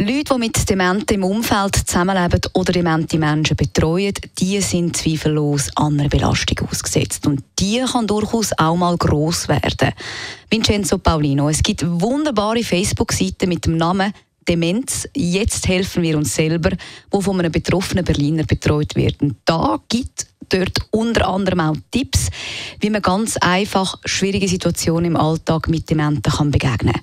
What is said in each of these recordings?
Leute, die mit Dementen im Umfeld zusammenleben oder demente Menschen betreuen, die sind zweifellos einer Belastung ausgesetzt. Und die kann durchaus auch mal gross werden. Vincenzo Paulino, es gibt wunderbare Facebook-Seiten mit dem Namen Demenz, jetzt helfen wir uns selber, wo von einem betroffenen Berliner betreut wird. Und da gibt dort unter anderem auch Tipps, wie man ganz einfach schwierige Situationen im Alltag mit Dementen kann begegnen kann.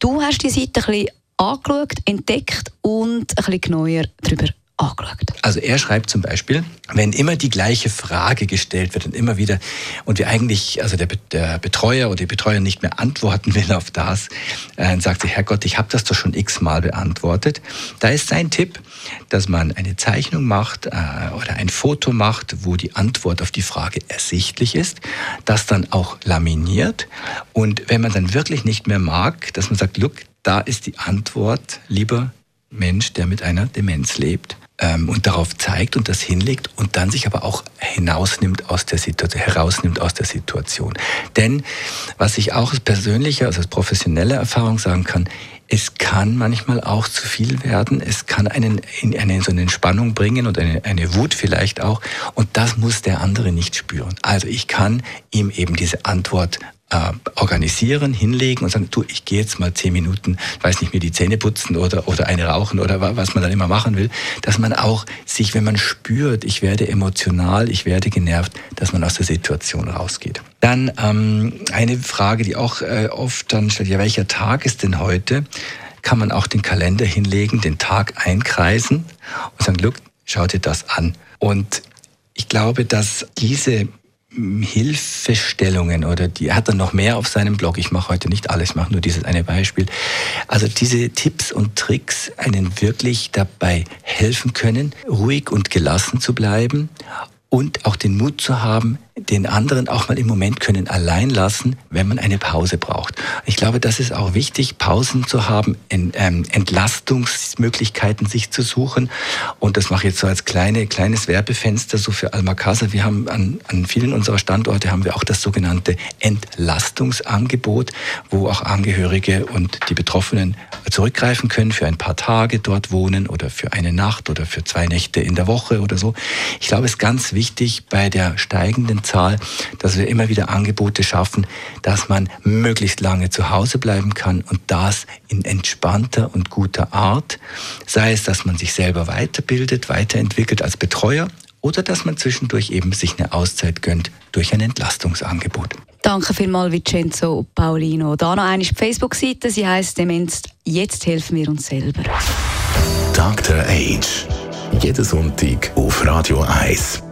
Du hast die Seite ein bisschen angeschaut, entdeckt und ein bisschen genauer darüber angeschaut. Also er schreibt zum Beispiel, wenn immer die gleiche Frage gestellt wird und immer wieder und wir eigentlich, also der, der Betreuer oder die Betreuerin nicht mehr antworten will auf das, äh, sagt sie, Herrgott, ich habe das doch schon x-mal beantwortet. Da ist sein Tipp, dass man eine Zeichnung macht äh, oder ein Foto macht, wo die Antwort auf die Frage ersichtlich ist, das dann auch laminiert und wenn man dann wirklich nicht mehr mag, dass man sagt, look, da ist die Antwort, lieber Mensch, der mit einer Demenz lebt ähm, und darauf zeigt und das hinlegt und dann sich aber auch hinausnimmt aus der Situation, herausnimmt aus der Situation. Denn was ich auch als persönliche, also als professionelle Erfahrung sagen kann, es kann manchmal auch zu viel werden. Es kann einen in eine so eine Entspannung bringen und eine, eine Wut vielleicht auch. Und das muss der andere nicht spüren. Also ich kann ihm eben diese Antwort äh, organisieren, hinlegen und sagen, du, ich gehe jetzt mal zehn Minuten, weiß nicht, mir die Zähne putzen oder, oder eine rauchen oder was man dann immer machen will, dass man auch sich, wenn man spürt, ich werde emotional, ich werde genervt, dass man aus der Situation rausgeht. Dann ähm, eine Frage, die auch äh, oft dann stellt, ja, welcher Tag ist denn heute? Kann man auch den Kalender hinlegen, den Tag einkreisen und sagen, look, schau dir das an. Und ich glaube, dass diese Hilfestellungen oder die hat er noch mehr auf seinem Blog. Ich mache heute nicht alles, ich mache nur dieses eine Beispiel. Also diese Tipps und Tricks einen wirklich dabei helfen können, ruhig und gelassen zu bleiben und auch den Mut zu haben, den anderen auch mal im Moment können allein lassen, wenn man eine Pause braucht. Ich glaube, das ist auch wichtig, Pausen zu haben, ähm, Entlastungsmöglichkeiten sich zu suchen. Und das mache ich jetzt so als kleine, kleines Werbefenster so für Almacasa. Wir haben an, an vielen unserer Standorte haben wir auch das sogenannte Entlastungsangebot, wo auch Angehörige und die Betroffenen zurückgreifen können für ein paar Tage dort wohnen oder für eine Nacht oder für zwei Nächte in der Woche oder so. Ich glaube, es ist ganz wichtig bei der steigenden Zahl, dass wir immer wieder Angebote schaffen, dass man möglichst lange zu Hause bleiben kann und das in entspannter und guter Art. Sei es, dass man sich selber weiterbildet, weiterentwickelt als Betreuer oder dass man zwischendurch eben sich eine Auszeit gönnt durch ein Entlastungsangebot. Danke vielmals, Vincenzo Paulino. Da noch eine Facebook-Seite, sie heißt Demenz, jetzt helfen wir uns selber. Dr. Age. Jeden Sonntag auf Radio 1.